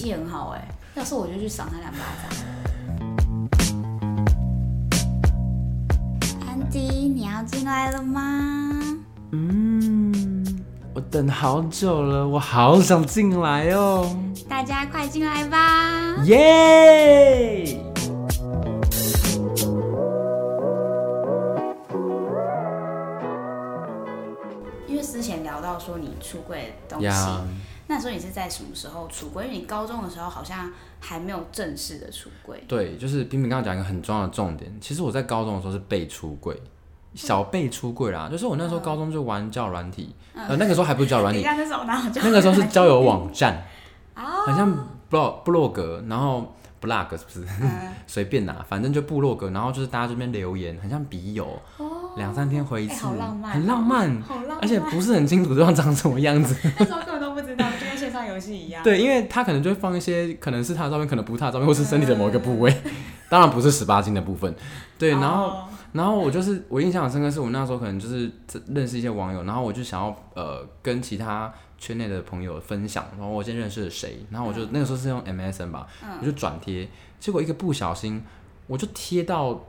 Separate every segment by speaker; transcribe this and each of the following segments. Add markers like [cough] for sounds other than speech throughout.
Speaker 1: 气很好哎，要是我就去赏他两巴掌。安迪，你要进来了吗？
Speaker 2: 嗯，我等好久了，我好想进来哦。
Speaker 1: 大家快进来吧！
Speaker 2: 耶！
Speaker 1: 因为之前聊到说你出柜的东西。
Speaker 2: Yeah.
Speaker 1: 那时候你是在什么时候出柜？因为你高中的时候好像还没有正式的出柜。
Speaker 2: 对，就是冰冰刚刚讲一个很重要的重点。其实我在高中的时候是被出柜，小被出柜啦。就是我那时候高中就玩交友软体，嗯、呃，那个时候还不是交友软体，[laughs]
Speaker 1: 那时候
Speaker 2: 那个时候是交友网站，[laughs]
Speaker 1: 哦，
Speaker 2: 很像部落部落格，然后 blog 是不是？随、嗯、[laughs] 便拿，反正就部落格，然后就是大家这边留言，很像笔友，两、哦、三天回一次，
Speaker 1: 欸、浪
Speaker 2: 很浪漫，
Speaker 1: 好浪漫，
Speaker 2: 而且不是很清楚对方长什么样子。
Speaker 1: 那时候根本都不知道。线上游戏一样，
Speaker 2: 对，因为他可能就会放一些，可能是他的照片，可能不是他的照片，或是身体的某一个部位，[laughs] 当然不是十八禁的部分。对，然后，哦、然后我就是我印象很深刻，是我那时候可能就是认识一些网友，然后我就想要呃跟其他圈内的朋友分享，然后我先认识了谁，然后我就、嗯、那个时候是用 MSN 吧，嗯、我就转贴，结果一个不小心我就贴到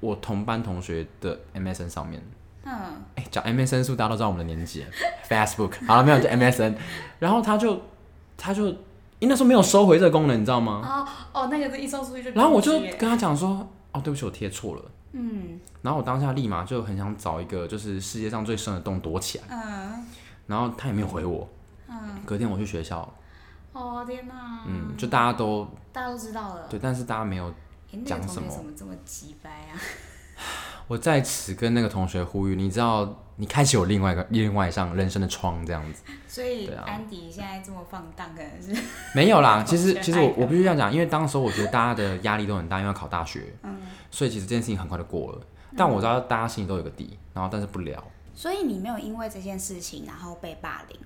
Speaker 2: 我同班同学的 MSN 上面。嗯，哎、欸，讲 MSN 是不是大家都知道我们的年纪？[laughs] Facebook 好了没有？就 MSN，然后他就他就，因为那时候没有收回这个功能，你知道吗？
Speaker 1: 哦哦，那个是一收出去就。
Speaker 2: 然后我就跟他讲说，哦，对不起，我贴错了。
Speaker 1: 嗯。
Speaker 2: 然后我当下立马就很想找一个就是世界上最深的洞躲起来。嗯。然后他也没有回我。嗯。隔天我去学校。
Speaker 1: 哦天哪。
Speaker 2: 嗯，就大家都。
Speaker 1: 大家都知道了。
Speaker 2: 对，但是大家没有讲什么。欸、那个、
Speaker 1: 怎么这么鸡掰啊？
Speaker 2: 我在此跟那个同学呼吁，你知道，你开启我另外一个另外一扇人生的窗，这样子。
Speaker 1: 所以，安迪现在这么放荡，可能是 [laughs]
Speaker 2: 没有啦。其实，其实我我必须这样讲，因为当时我觉得大家的压力都很大，因为要考大学，嗯，所以其实这件事情很快就过了。但我知道大家心里都有个底，然后但是不聊。
Speaker 1: 所以你没有因为这件事情然后被霸凌？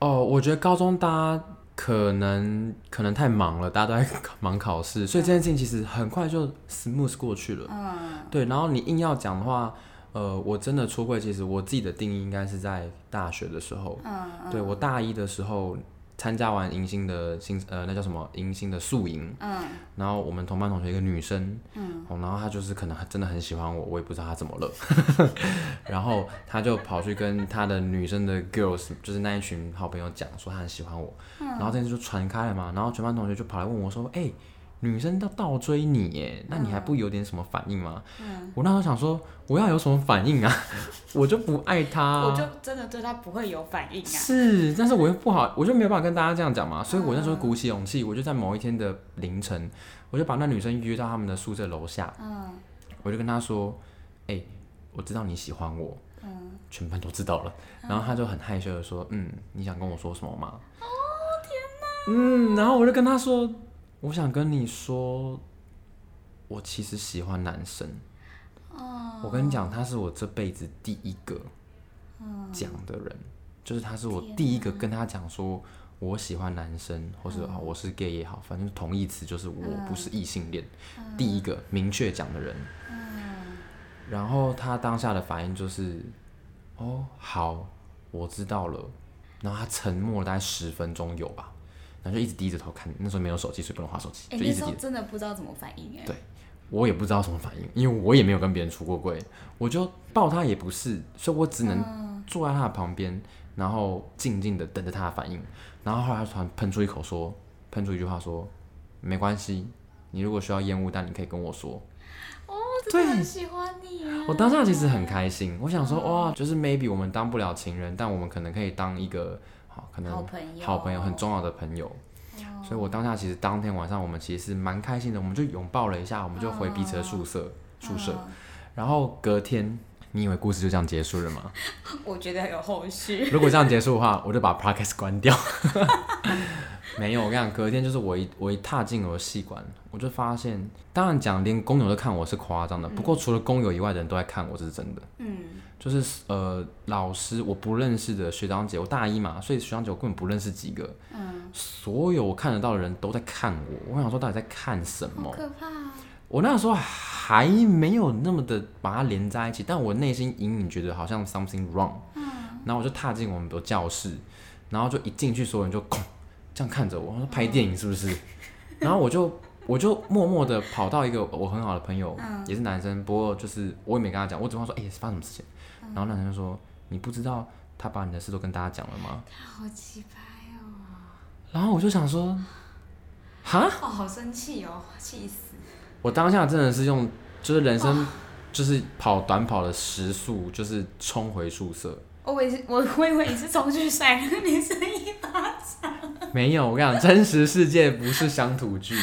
Speaker 2: 哦，我觉得高中大家。可能可能太忙了，大家都在 [laughs] 忙考试，所以这件事情其实很快就 smooth 过去了。嗯，对。然后你硬要讲的话，呃，我真的出柜，其实我自己的定义应该是在大学的时候。嗯，嗯对，我大一的时候。参加完迎新的新呃，那叫什么？迎新的宿营，嗯，然后我们同班同学一个女生，嗯，然后她就是可能真的很喜欢我，我也不知道她怎么了，[laughs] 然后她就跑去跟她的女生的 girls，就是那一群好朋友讲说她很喜欢我，嗯，然后这件事就传开了嘛，然后全班同学就跑来问我说，哎、欸。女生都倒追你耶，那你还不有点什么反应吗？嗯，我那时候想说，我要有什么反应啊？[laughs] 我就不爱他，
Speaker 1: 我就真的对他不会有反应啊。
Speaker 2: 是，但是我又不好，我就没有办法跟大家这样讲嘛。所以我那时候鼓起勇气，我就在某一天的凌晨，我就把那女生约到他们的宿舍楼下。嗯，我就跟她说，哎、欸，我知道你喜欢我。嗯，全班都知道了。然后她就很害羞的说，嗯，你想跟我说什么吗？
Speaker 1: 哦，天哪。
Speaker 2: 嗯，然后我就跟她说。我想跟你说，我其实喜欢男生。Oh, 我跟你讲，他是我这辈子第一个讲的人，嗯、就是他是我第一个跟他讲说我喜欢男生，嗯、或是我是 gay 也好，反正同义词就是我不是异性恋，嗯、第一个明确讲的人。嗯、然后他当下的反应就是，哦，好，我知道了。然后他沉默了大概十分钟有吧。然后就一直低着头看，那时候没有手机，所以不能划手机，欸、就一直低着。
Speaker 1: 真的不知道怎么反应哎。
Speaker 2: 对，我也不知道什么反应，因为我也没有跟别人出过柜，我就抱他也不是，所以我只能坐在他的旁边，嗯、然后静静的等着他的反应。然后后来他突然喷出一口说，喷出一句话说，没关系，你如果需要烟雾弹，你可以跟我说。
Speaker 1: 哦，真的很喜欢你啊。
Speaker 2: 我当下其实很开心，我想说哇，就是 maybe 我们当不了情人，但我们可能可以当一个。好，可能好朋友，好朋友很重要的朋友，哦、所以我当下其实当天晚上我们其实是蛮开心的，我们就拥抱了一下，我们就回彼此的宿舍，哦、宿舍，然后隔天，你以为故事就这样结束了吗？[laughs]
Speaker 1: 我觉得有后续。
Speaker 2: 如果这样结束的话，我就把 podcast 关掉。[laughs] 没有，我跟你讲，隔天就是我一我一踏进我的系馆，我就发现，当然讲连工友都看我是夸张的，嗯、不过除了工友以外的人都在看我，这是真的。嗯。就是呃，老师我不认识的学长姐，我大一嘛，所以学长姐我根本不认识几个。嗯。所有我看得到的人都在看我，我想说到底在看什
Speaker 1: 么？可怕啊。
Speaker 2: 我那个时候还没有那么的把它连在一起，但我内心隐隐觉得好像 something wrong。嗯。然后我就踏进我们的教室，然后就一进去，所有人就 [laughs] 这样看着我，说拍电影是不是？然后我就我就默默的跑到一个我很好的朋友，嗯、也是男生，不过就是我也没跟他讲，我只跟他说，哎、欸，发生什么事情？然后那男生就说，你不知道他把你的事都跟大家讲了吗？
Speaker 1: 他好奇葩哦。
Speaker 2: 然后我就想说，哈？
Speaker 1: 哦，好生气哦，气死！
Speaker 2: 我当下真的是用，就是人生，就是跑短跑的时速，就是冲回宿舍。
Speaker 1: 我以为我我以为你是冲去甩那个女生一巴掌。
Speaker 2: 没有，我跟你讲，真实世界不是乡土剧。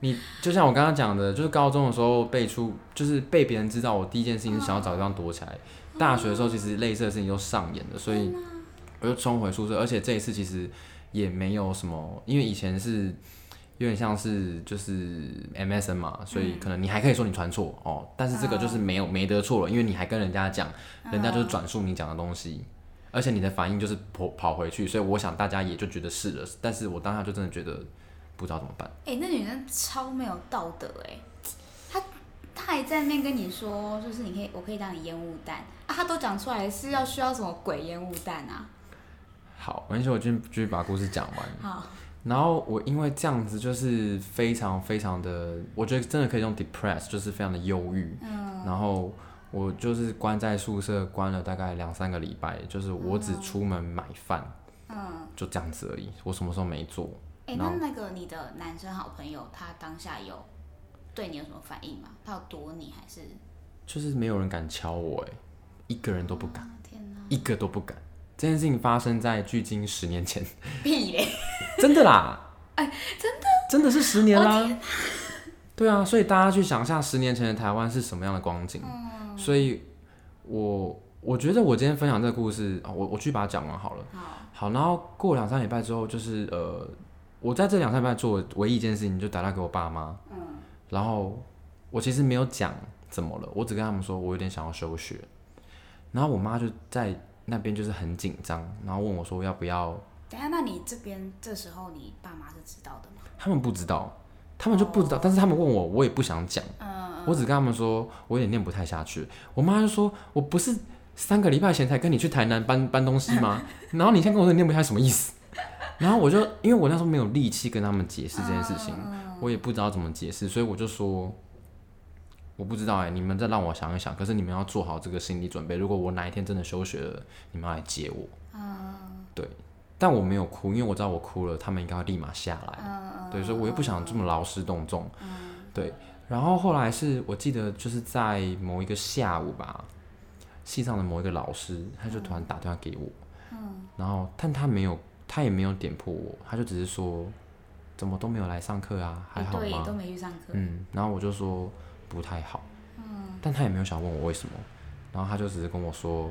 Speaker 2: 你就像我刚刚讲的，就是高中的时候被出，就是被别人知道，我第一件事情是想要找地方躲起来。大学的时候，其实类似的事情都上演了，所以我就冲回宿舍。而且这一次其实也没有什么，因为以前是有点像是就是 MSN 嘛，所以可能你还可以说你传错哦，但是这个就是没有没得错了，因为你还跟人家讲，人家就是转述你讲的东西。而且你的反应就是跑跑回去，所以我想大家也就觉得是了。但是我当下就真的觉得不知道怎么办。
Speaker 1: 哎、欸，那女生超没有道德哎、欸，她她还在那边跟你说，就是你可以，我可以当你烟雾弹啊，她都讲出来是要需要什么鬼烟雾弹啊？
Speaker 2: 好，没关系，我继续继续把故事讲完。
Speaker 1: 好，
Speaker 2: 然后我因为这样子就是非常非常的，我觉得真的可以用 depressed，就是非常的忧郁。嗯，然后。我就是关在宿舍关了大概两三个礼拜，就是我只出门买饭，嗯，就这样子而已。我什么时候没做？
Speaker 1: 哎、欸，那那个你的男生好朋友他当下有对你有什么反应吗？他有躲你还是？
Speaker 2: 就是没有人敢敲我，哎，一个人都不敢，
Speaker 1: 天哪，
Speaker 2: 一个都不敢。这件事情发生在距今十年前，
Speaker 1: 屁嘞，
Speaker 2: 真的啦，[laughs]
Speaker 1: 哎，真的，
Speaker 2: 真的是十年啦，对啊，所以大家去想一下十年前的台湾是什么样的光景。嗯所以我，我我觉得我今天分享这个故事，我我去把它讲完好了。好，好，然后过两三礼拜之后，就是呃，我在这两三礼拜做唯一一件事情，就打电话给我爸妈。嗯。然后我其实没有讲怎么了，我只跟他们说我有点想要休学。然后我妈就在那边就是很紧张，然后问我说要不要。
Speaker 1: 等下，那你这边这时候你爸妈是知道的吗？
Speaker 2: 他们不知道，他们就不知道，哦、但是他们问我，我也不想讲。嗯。我只跟他们说，我有点念不太下去。我妈就说：“我不是三个礼拜前才跟你去台南搬搬东西吗？[laughs] 然后你现在跟我说你念不太什么意思？”然后我就因为我那时候没有力气跟他们解释这件事情，我也不知道怎么解释，所以我就说：“我不知道哎、欸，你们再让我想一想。可是你们要做好这个心理准备，如果我哪一天真的休学了，你们要来接我。”对，但我没有哭，因为我知道我哭了，他们应该会立马下来。对，所以我也不想这么劳师动众。对。然后后来是我记得就是在某一个下午吧，系上的某一个老师，他就突然打电话给我，嗯，然后但他没有，他也没有点破我，他就只是说，怎么都没有来上课啊，还好吗？
Speaker 1: 对，都没去上课。
Speaker 2: 嗯，然后我就说不太好，嗯，但他也没有想问我为什么，然后他就只是跟我说，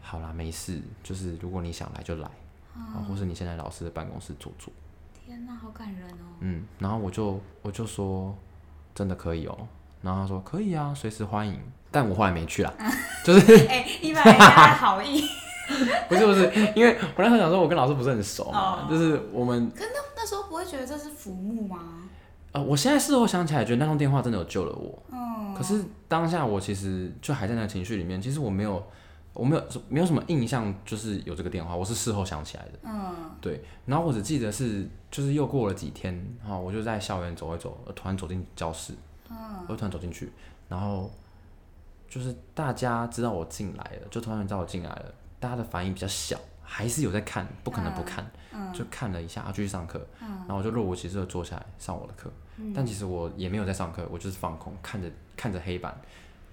Speaker 2: 好啦，没事，就是如果你想来就来，嗯，或是你先来老师的办公室坐坐。
Speaker 1: 天哪，好感人哦。
Speaker 2: 嗯，然后我就我就说。真的可以哦，然后他说可以啊，随时欢迎。但我后来没去啦，[laughs] 就是
Speaker 1: 哎、欸，你本来好意，[laughs]
Speaker 2: 不是不是，因为我那时候想说，我跟老师不是很熟嘛，哦、就是我们。
Speaker 1: 可那那时候不会觉得这是浮木吗？
Speaker 2: 呃，我现在事后想起来，觉得那通电话真的有救了我。嗯。可是当下我其实就还在那个情绪里面，其实我没有，我没有没有什么印象，就是有这个电话，我是事后想起来的。嗯。对，然后我只记得是，就是又过了几天，然后我就在校园走一走，突然走进教室，嗯，我突然走进去，然后就是大家知道我进来了，就突然知道我进来了，大家的反应比较小，还是有在看，不可能不看，嗯，就看了一下，继续上课，嗯，然后我就若无其事的坐下来上我的课，嗯，但其实我也没有在上课，我就是放空，看着看着黑板，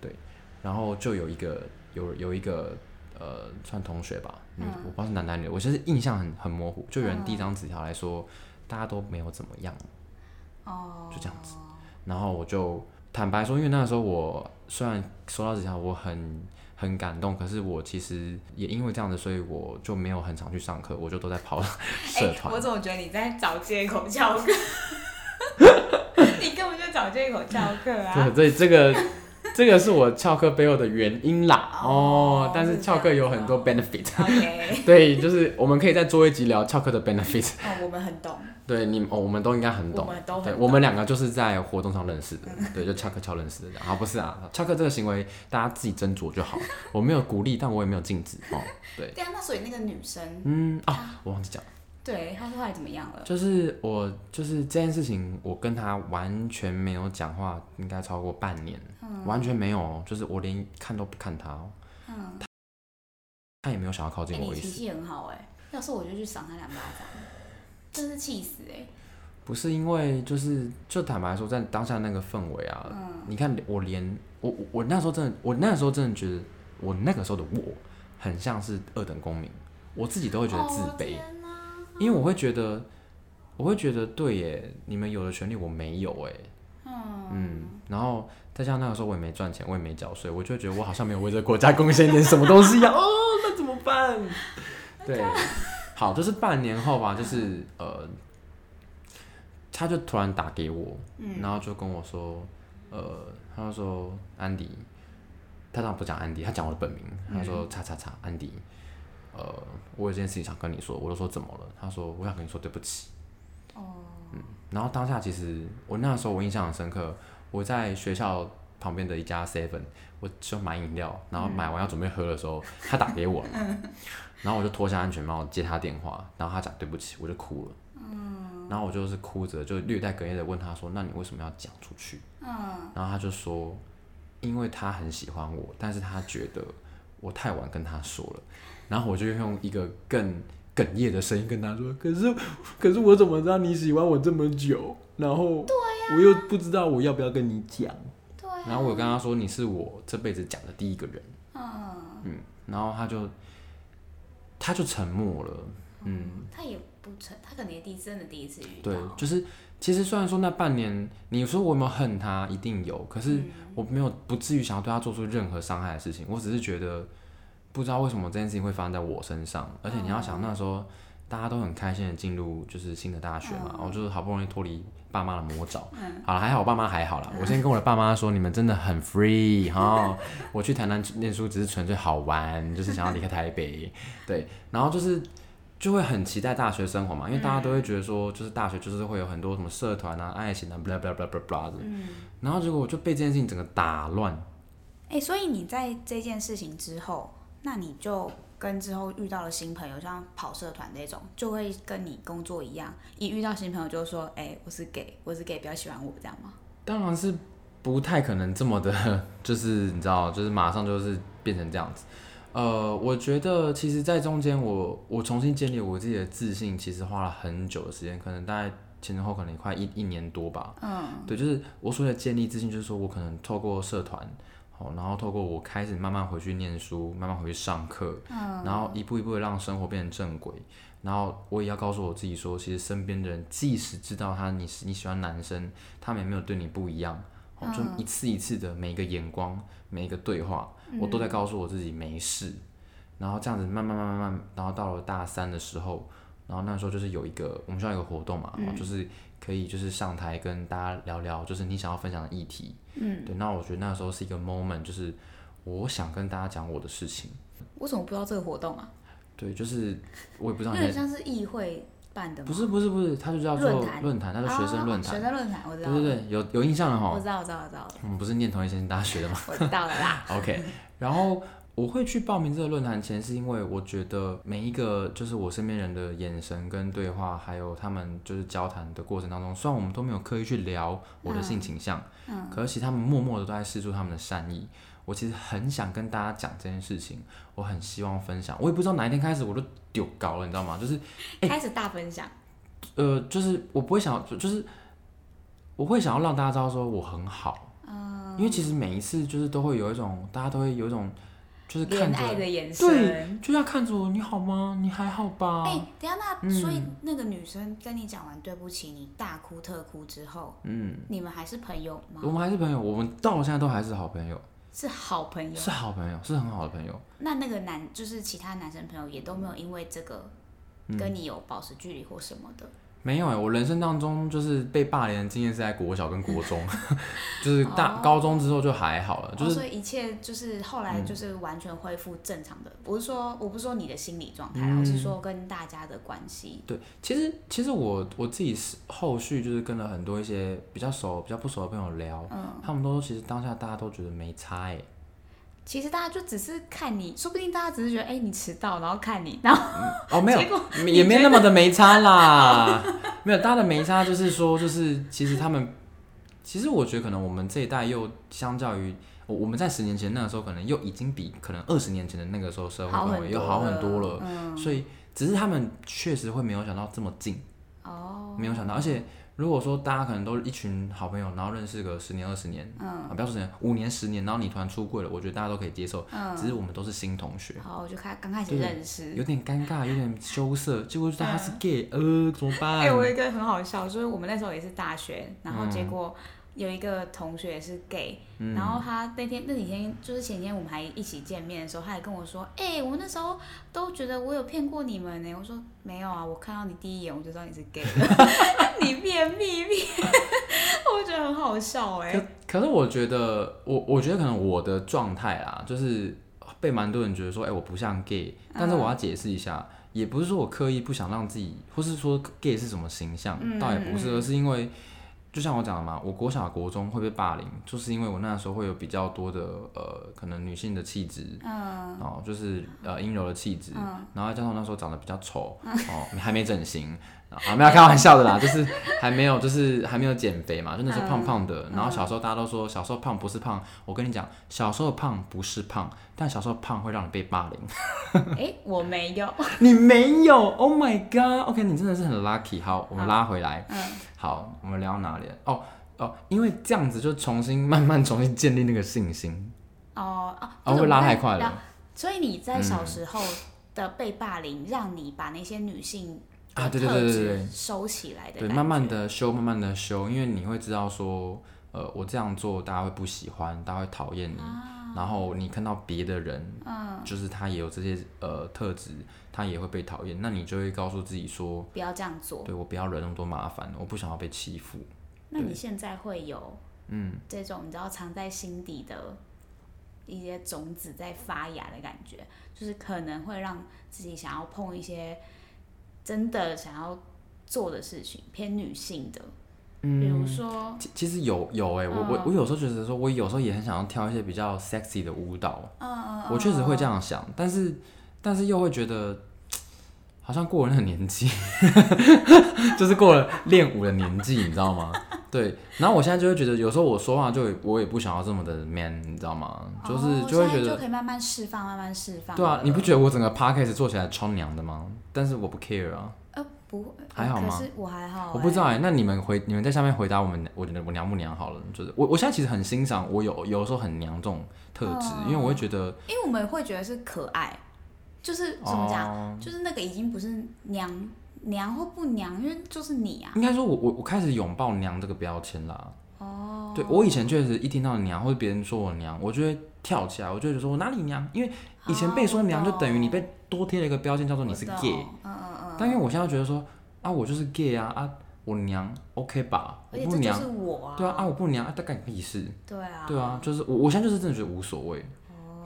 Speaker 2: 对，然后就有一个有有一个。呃，算同学吧，嗯，我不知道是男男女，我其实印象很很模糊。就有人递张纸条来说，大家都没有怎么样，哦，就这样子。然后我就坦白说，因为那个时候我虽然收到纸条，我很很感动，可是我其实也因为这样子，所以我就没有很常去上课，我就都在跑 [laughs] 社团。
Speaker 1: 欸，我怎么觉得你在找借口翘课？[laughs] 你根本就找借口翘课啊！[laughs]
Speaker 2: 对，所以这个。[laughs] 这个是我翘课背后的原因啦，哦，哦但是翘课有很多 benefit，、[laughs] 哦、[laughs] 对，就是我们可以再做一集聊翘课的 benefit。
Speaker 1: 哦，我们很懂。
Speaker 2: 对，你哦，我们都应该很懂。
Speaker 1: 我们都很懂。
Speaker 2: 对，我们两个就是在活动上认识的，对，就翘课翘认识的。啊，不是啊，翘课这个行为大家自己斟酌就好。我没有鼓励，但我也没有禁止哦。对。
Speaker 1: 对啊，那所以那个女生，
Speaker 2: 嗯啊，我忘记讲，
Speaker 1: 对，他后来怎么样了？
Speaker 2: 就是我，就是这件事情，我跟他完全没有讲话，应该超过半年，嗯、完全没有，就是我连看都不看他，嗯，他，他也没有想要靠近我意思。
Speaker 1: 脾气很好哎，要是我就去赏他两巴掌，[laughs] 真是气死哎！
Speaker 2: 不是因为就是就坦白说，在当下那个氛围啊，嗯、你看我连我我那时候真的，我那时候真的觉得我那个时候的我很像是二等公民，我自己都会觉得自卑。哦因为我会觉得，我会觉得对耶，你们有的权利我没有哎，嗯，嗯，然后再加上那个时候我也没赚钱，我也没缴税，我就觉得我好像没有为这个国家贡献点什么东西一样 [laughs] 哦，那怎么办？对，好，就是半年后吧，就是呃，他就突然打给我，然后就跟我说，呃，他就说安迪，他当然不讲安迪，他讲我的本名，他说叉叉叉安迪。呃，我有件事情想跟你说，我就说怎么了？他说我想跟你说对不起。哦。嗯，然后当下其实我那时候我印象很深刻，我在学校旁边的一家 Seven，我就买饮料，然后买完要准备喝的时候，他打给我，[laughs] 然后我就脱下安全帽接他电话，然后他讲对不起，我就哭了。嗯。然后我就是哭着，就略带哽咽的问他说：“那你为什么要讲出去？”嗯。然后他就说：“因为他很喜欢我，但是他觉得我太晚跟他说了。”然后我就用一个更哽咽的声音跟他说：“可是，可是我怎么知道你喜欢我这么久？然后我又不知道我要不要跟你讲。对啊。然后我跟他说：你是我这辈子讲的第一个人。嗯。嗯。然后他就他就沉默了。嗯。
Speaker 1: 他也不沉，他可能也第真的第一次遇到。
Speaker 2: 对，就是其实虽然说那半年，你说我有没有恨他？一定有。可是我没有不至于想要对他做出任何伤害的事情。我只是觉得。不知道为什么这件事情会发生在我身上，而且你要想那时候大家都很开心的进入就是新的大学嘛，我就是好不容易脱离爸妈的魔爪，嗯。好了还好我爸妈还好啦，我先跟我的爸妈说，你们真的很 free 哈，[laughs] 我去台南念书只是纯粹好玩，就是想要离开台北，对，然后就是就会很期待大学生活嘛，因为大家都会觉得说就是大学就是会有很多什么社团啊、爱情啊，blah blah blah blah blah 的，然后结果我就被这件事情整个打乱。
Speaker 1: 哎，所以你在这件事情之后。那你就跟之后遇到了新朋友，像跑社团那种，就会跟你工作一样，一遇到新朋友就说：“哎、欸，我是 gay，我是 gay，比较喜欢我这样吗？”
Speaker 2: 当然是不太可能这么的，[laughs] 就是你知道，就是马上就是变成这样子。呃，我觉得其实，在中间我我重新建立我自己的自信，其实花了很久的时间，可能大概前前后后可能快一一年多吧。嗯，对，就是我所谓的建立自信，就是说我可能透过社团。然后透过我开始慢慢回去念书，慢慢回去上课，嗯、然后一步一步的让生活变成正轨。然后我也要告诉我自己说，其实身边的人即使知道他你是你喜欢男生，他们也没有对你不一样。嗯、就一次一次的每一个眼光，每一个对话，我都在告诉我自己没事。嗯、然后这样子慢慢慢慢慢，然后到了大三的时候，然后那时候就是有一个我们学校有个活动嘛，嗯、就是可以就是上台跟大家聊聊，就是你想要分享的议题。嗯，对，那我觉得那时候是一个 moment，就是我想跟大家讲我的事情。
Speaker 1: 为什么不知道这个活动啊？
Speaker 2: 对，就是我也不知道。
Speaker 1: 那很像是议会办的吗？
Speaker 2: 不是不是不是，它就叫做论坛，它是学生论坛。
Speaker 1: 学生论坛，我知道。
Speaker 2: 对对对，有有印象了哈。
Speaker 1: 我知道我知道我知道。
Speaker 2: 我们不是念同一间大学的吗？[laughs]
Speaker 1: 我知道了啦。[laughs]
Speaker 2: OK，然后。我会去报名这个论坛前，是因为我觉得每一个就是我身边人的眼神跟对话，还有他们就是交谈的过程当中，虽然我们都没有刻意去聊我的性倾向，嗯，可是他们默默的都在试出他们的善意。我其实很想跟大家讲这件事情，我很希望分享。我也不知道哪一天开始我就丢高了，你知道吗？就是、欸、
Speaker 1: 开始大分享。
Speaker 2: 呃，就是我不会想要，就是我会想要让大家知道说我很好，嗯，因为其实每一次就是都会有一种，大家都会有一种。就是看
Speaker 1: 爱的眼神，
Speaker 2: 对，就要看着我，你好吗？你还好吧？
Speaker 1: 哎、欸，等下那，嗯、所以那个女生跟你讲完对不起，你大哭特哭之后，嗯，你们还是朋友吗？
Speaker 2: 我们还是朋友，我们到现在都还是好朋友，
Speaker 1: 是好朋友，
Speaker 2: 是好朋友，是很好的朋友。
Speaker 1: 那那个男，就是其他男生朋友也都没有因为这个跟你有保持距离或什么的。
Speaker 2: 没有哎、欸，我人生当中就是被霸凌的经验是在国小跟国中，[laughs] 就是大、oh. 高中之后就还好了，就是、oh,
Speaker 1: 所以一切就是后来就是完全恢复正常的。嗯、我是说，我不是说你的心理状态，我、嗯、是说跟大家的关系。
Speaker 2: 对，其实其实我我自己是后续就是跟了很多一些比较熟、比较不熟的朋友聊，嗯，他们都说其实当下大家都觉得没差哎、欸。
Speaker 1: 其实大家就只是看你，说不定大家只是觉得，哎、欸，你迟到，然后看你，然后、
Speaker 2: 嗯、哦，没有，也没那么的没差啦，[laughs] 没有，大家的没差就是说，就是其实他们，其实我觉得可能我们这一代又相较于我我们在十年前那个时候，可能又已经比可能二十年前的那个时候社会氛围又好很多了，嗯、所以只是他们确实会没有想到这么近，哦，没有想到，而且。如果说大家可能都是一群好朋友，然后认识个十年二十年，嗯，啊，不要说十年，五年十年，然后你突然出柜了，我觉得大家都可以接受，嗯，只是我们都是新同学，
Speaker 1: 好，我就开刚开始认识，
Speaker 2: 有点尴尬，有点羞涩，结果他是 gay，
Speaker 1: 嗯、
Speaker 2: 呃，怎么办？
Speaker 1: 哎、欸，我有一个很好笑，就是我们那时候也是大学，然后结果。嗯有一个同学也是 gay，、嗯、然后他那天那几天就是前天我们还一起见面的时候，他还跟我说：“哎、欸，我那时候都觉得我有骗过你们呢。”我说：“没有啊，我看到你第一眼我就知道你是 gay 了，[laughs] [laughs] 你骗屁屁。” [laughs] 我觉得很好笑哎。
Speaker 2: 可可是我觉得我我觉得可能我的状态啊，就是被蛮多人觉得说：“哎、欸，我不像 gay。”但是我要解释一下，嗯、也不是说我刻意不想让自己，或是说 gay 是什么形象，嗯、倒也不是，而是因为。就像我讲的嘛，我国小国中会被霸凌，就是因为我那时候会有比较多的呃，可能女性的气质，嗯，哦，就是呃阴柔的气质，嗯，然后加上那时候长得比较丑，[laughs] 嗯、哦，还没整形。啊，没有开玩笑的啦，就是还没有，就是还没有减肥嘛，就那时候胖胖的。嗯、然后小时候大家都说小时候胖不是胖，我跟你讲，小时候胖不是胖，但小时候胖会让你被霸凌。
Speaker 1: 哎、欸，我没有，[laughs]
Speaker 2: 你没有？Oh my god！OK，、okay, 你真的是很 lucky。好，我们拉回来。嗯，好，我们聊到哪里？哦哦，因为这样子就重新慢慢重新建立那个信心。
Speaker 1: 哦哦，
Speaker 2: 哦会拉太快了。
Speaker 1: 所以你在小时候的被霸凌，让你把那些女性。
Speaker 2: 啊，对对对对对，
Speaker 1: 收起来的，
Speaker 2: 对，慢慢的修，慢慢的修，因为你会知道说，呃，我这样做大家会不喜欢，大家会讨厌你，啊、然后你看到别的人，嗯，就是他也有这些呃特质，他也会被讨厌，那你就会告诉自己说，
Speaker 1: 不要这样做，
Speaker 2: 对，我不要惹那么多麻烦，我不想要被欺负。
Speaker 1: 那你现在会有，嗯，这种你知道藏在心底的一些种子在发芽的感觉，就是可能会让自己想要碰一些。真的想要做的事情偏女性的，嗯，比如说，
Speaker 2: 其其实有有哎、欸，嗯、我我我有时候觉得说，我有时候也很想要跳一些比较 sexy 的舞蹈，嗯嗯，我确实会这样想，但是但是又会觉得 [tsk] 好像过了那个年纪，[laughs] 就是过了练舞的年纪，你知道吗？对，然后我现在就会觉得，有时候我说话就我也不想要这么的 man，你知道吗？就是就会觉得
Speaker 1: 就可以慢慢释放，慢慢释放。
Speaker 2: 对啊，你不觉得我整个 podcast 做起来超娘的吗？但是我不 care 啊。
Speaker 1: 呃，不，
Speaker 2: 还好吗？
Speaker 1: 可是我还好。
Speaker 2: 我不知道哎，那你们回你们在下面回答我们，我觉得我娘不娘好了。就是我我现在其实很欣赏我有有时候很娘这种特质，因为我会觉得，
Speaker 1: 因为我们会觉得是可爱，就是怎么讲，就是那个已经不是娘。娘或不娘，因为就是你啊。
Speaker 2: 应该说我，我我我开始拥抱娘这个标签啦。哦。对，我以前确实一听到娘或者别人说我娘，我就会跳起来，我就会觉得说我哪里娘？因为以前被说娘就等于你被多贴了一个标签，叫做你是 gay。嗯嗯嗯。但因为我现在觉得说啊，我就是 gay 啊啊，我娘 OK 吧？我不娘。
Speaker 1: 是我啊。
Speaker 2: 对啊啊，我不娘啊，大概屁事。
Speaker 1: 对啊。
Speaker 2: 对啊，就是我我现在就是真的觉得无所谓。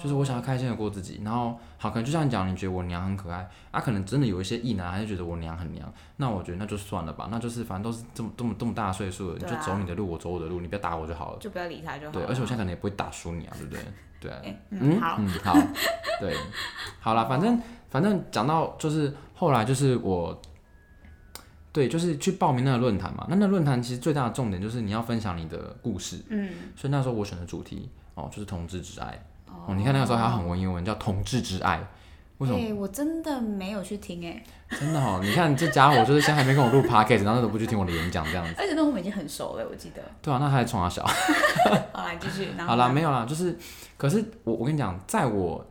Speaker 2: 就是我想要开心的过自己，然后好，可能就像你讲，你觉得我娘很可爱啊，可能真的有一些异男还是觉得我娘很娘，那我觉得那就算了吧，那就是反正都是这么这么这么大岁数了，啊、你就走你的路，我走我的路，你不要打我就好了，
Speaker 1: 就不要理他就好。
Speaker 2: 对，而且我现在可能也不会打输你啊，对不对？[laughs] 对，
Speaker 1: 欸、嗯，好，
Speaker 2: 嗯，好，对，好了，反正反正讲到就是后来就是我，对，就是去报名那个论坛嘛，那那论坛其实最大的重点就是你要分享你的故事，嗯，所以那时候我选的主题哦就是同志之爱。哦，你看那个时候还有很文言文，叫“同志之爱”，为什么？
Speaker 1: 哎，我真的没有去听哎。
Speaker 2: 真的哦，你看这家伙就是现在还没跟我录 podcast，然后都不去听我的演讲这样子。
Speaker 1: 而且那我们已经很熟了，我记得。
Speaker 2: 对啊，那他还冲他小。[laughs]
Speaker 1: 好，来继续。
Speaker 2: 好啦，没有啦，就是，可是我我跟你讲，在我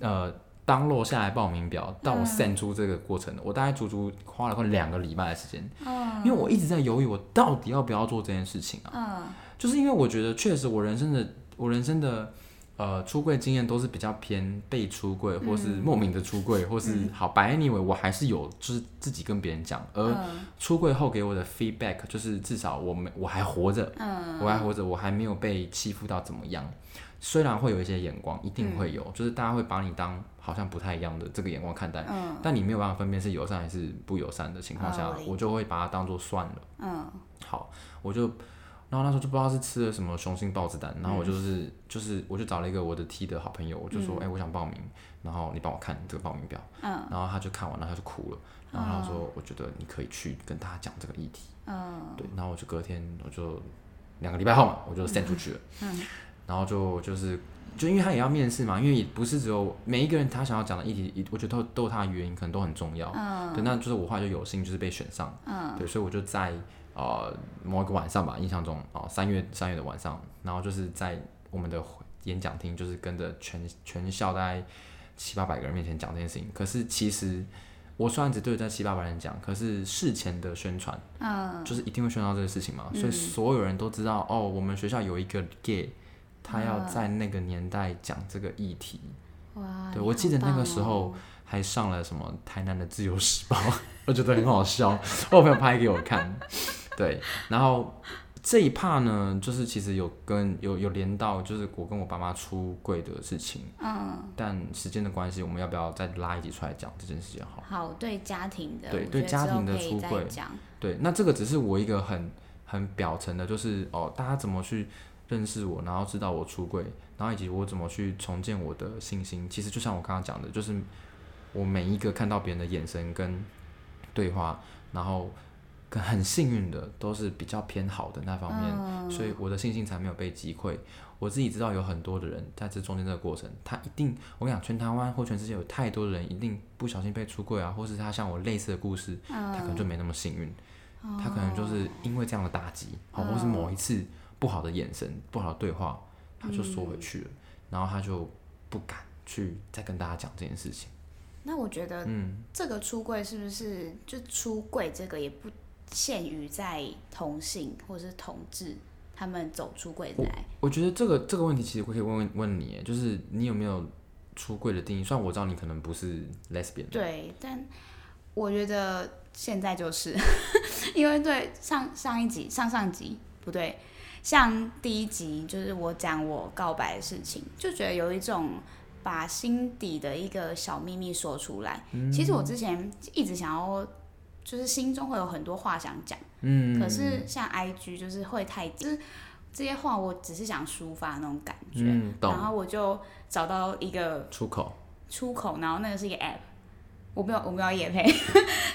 Speaker 2: 呃 download 下来报名表到我 send 出这个过程，我大概足足花了快两个礼拜的时间。嗯。因为我一直在犹豫，我到底要不要做这件事情啊？嗯。就是因为我觉得，确实我人生的我人生的。呃，出柜经验都是比较偏被出柜，或是莫名的出柜，嗯、或是好白。anyway，我还是有就是自己跟别人讲，而出柜后给我的 feedback 就是至少我没我还活着，嗯、我还活着，我还没有被欺负到怎么样。虽然会有一些眼光，一定会有，嗯、就是大家会把你当好像不太一样的这个眼光看待，嗯、但你没有办法分辨是友善还是不友善的情况下，嗯、我就会把它当做算了。嗯，好，我就。然后那时候就不知道是吃了什么雄性豹子胆，然后我就是、嗯、就是我就找了一个我的 T 的好朋友，我就说，哎、嗯欸，我想报名，然后你帮我看这个报名表，嗯，然后他就看完了，他就哭了，然后他说，我觉得你可以去跟他讲这个议题，嗯，对，然后我就隔天我就两个礼拜后嘛，我就 send 出去了，嗯，嗯 [laughs] 然后就就是。就因为他也要面试嘛，因为也不是只有每一个人他想要讲的议题，我觉得都都有他的原因，可能都很重要。嗯。对，那就是我后来就有幸就是被选上。嗯。对，所以我就在呃某一个晚上吧，印象中啊三月三月的晚上，然后就是在我们的演讲厅，就是跟着全全校大概七八百个人面前讲这件事情。可是其实我虽然只对着在七八百人讲，可是事前的宣传，嗯，就是一定会宣传到这个事情嘛，嗯、所以所有人都知道哦，我们学校有一个 gay。他要在那个年代讲这个议题，哇！对，我记得那个时候还上了什么台南的自由时报，[laughs] 我觉得很好笑，我朋友拍给我看。对，然后这一 part 呢，就是其实有跟有有连到，就是我跟我爸妈出柜的事情。嗯。但时间的关系，我们要不要再拉一集出来讲这件事情？好。好，
Speaker 1: 对家庭的，
Speaker 2: 对对家庭的出柜，对，那这个只是我一个很很表层的，就是哦，大家怎么去。认识我，然后知道我出柜，然后以及我怎么去重建我的信心。其实就像我刚刚讲的，就是我每一个看到别人的眼神跟对话，然后很幸运的都是比较偏好的那方面，嗯、所以我的信心才没有被击溃。我自己知道有很多的人在这中间这个过程，他一定，我跟你讲，全台湾或全世界有太多的人一定不小心被出柜啊，或是他像我类似的故事，嗯、他可能就没那么幸运，嗯、他可能就是因为这样的打击，好、或是某一次。不好的眼神，不好的对话，他就缩回去了，嗯、然后他就不敢去再跟大家讲这件事情。
Speaker 1: 那我觉得，嗯，这个出柜是不是就出柜这个也不限于在同性或是同志他们走出柜来？
Speaker 2: 我觉得这个这个问题其实我可以问问问你，就是你有没有出柜的定义？虽然我知道你可能不是 lesbian，
Speaker 1: 对，但我觉得现在就是 [laughs] 因为对上上一集上上集不对。像第一集就是我讲我告白的事情，就觉得有一种把心底的一个小秘密说出来。嗯、其实我之前一直想要，就是心中会有很多话想讲，嗯，可是像 IG 就是会太，就是这些话我只是想抒发那种感觉，嗯、然后我就找到一个
Speaker 2: 出口，
Speaker 1: 出口，然后那个是一个 App。我没有，我没有也配。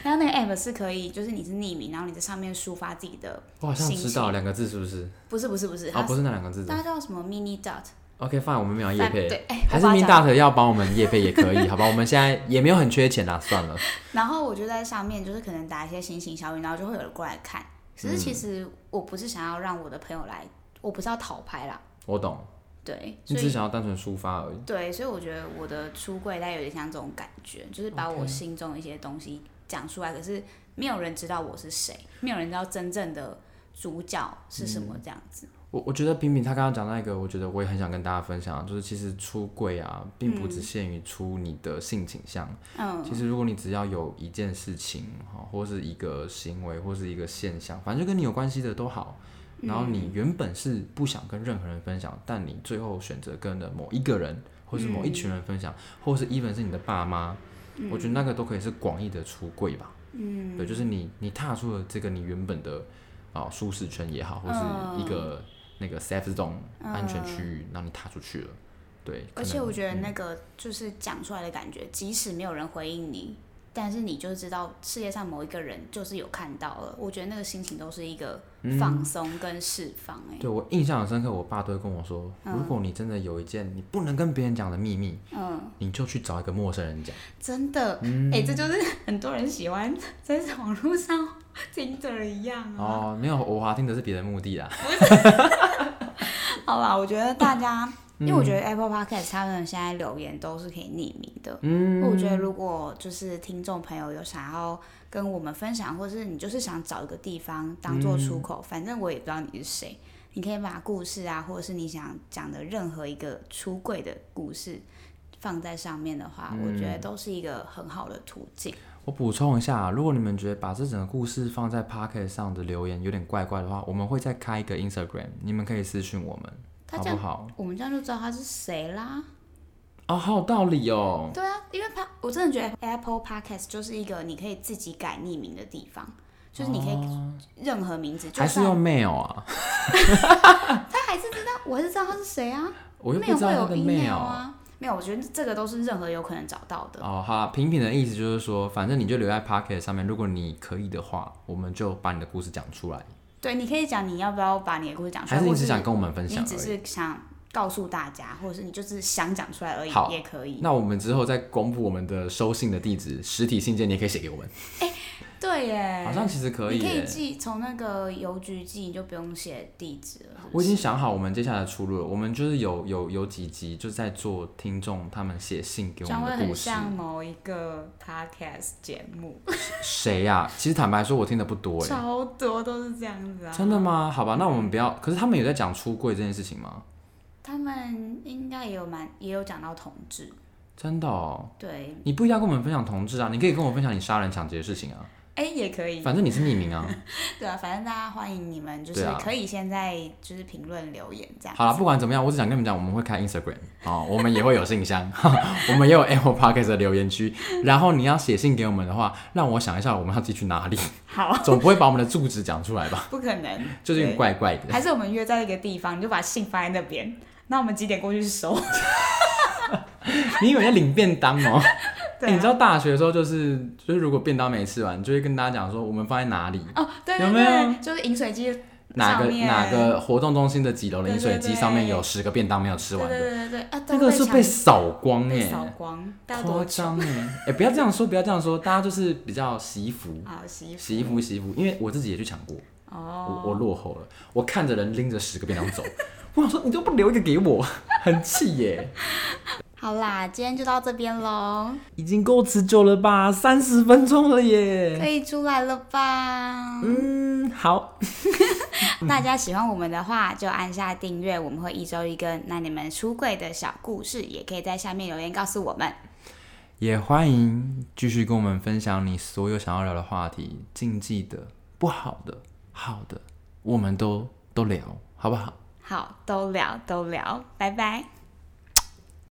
Speaker 1: 然后那个 app 是可以，就是你是匿名，然后你在上面抒发自己的。
Speaker 2: 我好像知道两个字是不是？
Speaker 1: 不是不是不是，
Speaker 2: 哦不是那两个字。
Speaker 1: 它叫什么？Mini Dot。
Speaker 2: OK fine，我们没有叶配。对，还是 Mini Dot 要帮我们叶配也可以，好吧？我们现在也没有很缺钱啊，算了。
Speaker 1: 然后我就在上面，就是可能打一些星星小语，然后就会有人过来看。可是其实我不是想要让我的朋友来，我不是要讨拍啦。
Speaker 2: 我懂。
Speaker 1: 对，
Speaker 2: 你只是想要单纯抒发而已。
Speaker 1: 对，所以我觉得我的出柜，它有点像这种感觉，就是把我心中的一些东西讲出来。Okay. 可是没有人知道我是谁，没有人知道真正的主角是什么这样子。嗯、
Speaker 2: 我我觉得平平他刚刚讲那个，我觉得我也很想跟大家分享，就是其实出柜啊，并不只限于出你的性倾向。嗯。其实如果你只要有一件事情哈，或是一个行为，或是一个现象，反正就跟你有关系的都好。然后你原本是不想跟任何人分享，嗯、但你最后选择跟了某一个人，或是某一群人分享，嗯、或是 even 是你的爸妈，嗯、我觉得那个都可以是广义的出柜吧。嗯，对，就是你你踏出了这个你原本的啊舒适圈也好，或是一个那个 safe zone 安全区域，让、嗯、你踏出去了。对，
Speaker 1: 而且我觉得那个就是讲出来的感觉，嗯、即使没有人回应你。但是你就知道世界上某一个人就是有看到了，我觉得那个心情都是一个放松跟释放、欸。哎、嗯，对我印象很深刻，我爸都会跟我说，嗯、如果你真的有一件你不能跟别人讲的秘密，嗯，你就去找一个陌生人讲。真的，哎、嗯欸，这就是很多人喜欢在网络上听的一样啊。哦，没有，我滑听的是别的目的啦。[laughs] 好吧，我觉得大家。[laughs] 因为我觉得 Apple Podcast 他们现在留言都是可以匿名的。嗯，我觉得如果就是听众朋友有想要跟我们分享，或是你就是想找一个地方当做出口，嗯、反正我也不知道你是谁，你可以把故事啊，或者是你想讲的任何一个出柜的故事放在上面的话，嗯、我觉得都是一个很好的途径。我补充一下，如果你们觉得把这整个故事放在 p o c k e t 上的留言有点怪怪的话，我们会再开一个 Instagram，你们可以私讯我们。好不好？我们这样就知道他是谁啦。哦，好有道理哦。对啊，因为他我真的觉得 Apple Podcast 就是一个你可以自己改匿名的地方，就是你可以任何名字，哦、就还是用 mail 啊。他还是知道，我还是知道他是谁啊。
Speaker 2: 我又不知道他的 mail
Speaker 1: 啊。没有，我觉得这个都是任何有可能找到的。
Speaker 2: 哦，好，平平的意思就是说，反正你就留在 Pocket 上面，如果你可以的话，我们就把你的故事讲出来。
Speaker 1: 对，你可以讲你要不要把你的故事讲出来，
Speaker 2: 还是你只想跟我们分享？
Speaker 1: 你只是想告诉大家，或者是你就是想讲出来而已，也可以。
Speaker 2: 那我们之后再公布我们的收信的地址，实体信件你也可以写给我们。
Speaker 1: 欸对耶，
Speaker 2: 好像其实可以。
Speaker 1: 你可以寄从那个邮局寄，你就不用写地址了是是？
Speaker 2: 我已经想好我们接下来的出路了。我们就是有有有几集就是在做听众他们写信给我们的故事。
Speaker 1: 像某一个 podcast 节目。
Speaker 2: 谁呀、啊？其实坦白说，我听的不多哎。
Speaker 1: 超多都是这样子啊。
Speaker 2: 真的吗？好吧，那我们不要。可是他们有在讲出柜这件事情吗？
Speaker 1: 他们应该也有蛮也有讲到同志。
Speaker 2: 真的哦。
Speaker 1: 对。
Speaker 2: 你不一定要跟我们分享同志啊，你可以跟我分享你杀人抢劫的事情啊。
Speaker 1: 哎，也可以。
Speaker 2: 反正你是匿名啊。[laughs]
Speaker 1: 对啊，反正大家欢迎你们，就是可以现在就是评论留言这样。
Speaker 2: 好了，不管怎么样，我只想跟你们讲，我们会开 Instagram 哦，我们也会有信箱，[laughs] 我们也有 Apple Podcast 的留言区。然后你要写信给我们的话，让我想一下，我们要寄去哪里？
Speaker 1: 好，
Speaker 2: 总不会把我们的住址讲出来吧？
Speaker 1: 不可能，
Speaker 2: 就是有点怪怪的。
Speaker 1: 还是我们约在一个地方，你就把信放在那边，那我们几点过去收？[laughs]
Speaker 2: 你以为要领便当哦？欸、你知道大学的时候就是就是如果便当没吃完，就会跟大家讲说我们放在哪里？
Speaker 1: 哦，对，对，对，有没有？就是饮水机
Speaker 2: 哪个哪个活动中心的几楼的饮水机上面有十个便当没有吃完的，
Speaker 1: 对对对
Speaker 2: 那个是被扫光耶，
Speaker 1: 扫光，
Speaker 2: 夸张哎！哎、欸，不要这样说，不要这样说，大家就是比较惜福，
Speaker 1: 惜 [laughs]
Speaker 2: 惜福惜福，因为我自己也去抢过，哦，我我落后了，我看着人拎着十个便当走，[laughs] 我想说你都不留一个给我，[laughs] 很气耶。
Speaker 1: 好啦，今天就到这边喽。
Speaker 2: 已经够持久了吧？三十分钟了耶，
Speaker 1: 可以出来了吧？
Speaker 2: 嗯，好。[laughs]
Speaker 1: 大家喜欢我们的话，就按下订阅，我们会一周一更。那你们出柜的小故事，也可以在下面留言告诉我们。
Speaker 2: 也欢迎继续跟我们分享你所有想要聊的话题，禁忌的、不好的、好的，我们都都聊，好不好？
Speaker 1: 好，都聊，都聊，拜拜。